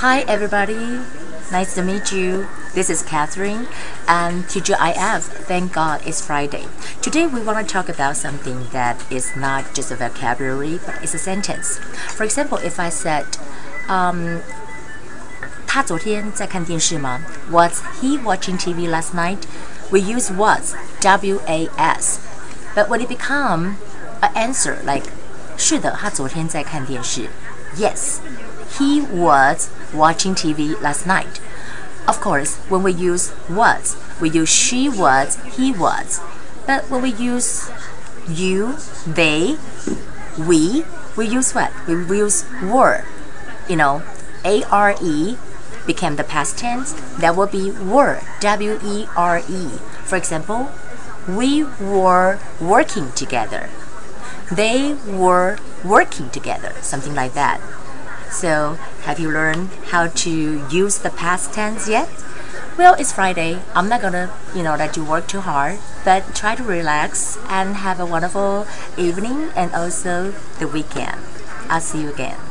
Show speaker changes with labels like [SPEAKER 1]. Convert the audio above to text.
[SPEAKER 1] Hi, everybody. Nice to meet you. This is Catherine and TGIF. Thank God it's Friday. Today we want to talk about something that is not just a vocabulary but it's a sentence. For example, if I said, um, 他昨天在看电视吗? Was he watching TV last night? We use was, W-A-S. But when it become an answer like 是的，他昨天在看电视。Yes, he was watching TV last night. Of course, when we use was, we use she was, he was. But when we use you, they, we, we use what? We use were. You know, A R E became the past tense. That will be were, W E R E. For example, we were working together. They were working together, something like that. So, have you learned how to use the past tense yet? Well, it's Friday. I'm not gonna, you know, let you work too hard, but try to relax and have a wonderful evening and also the weekend. I'll see you again.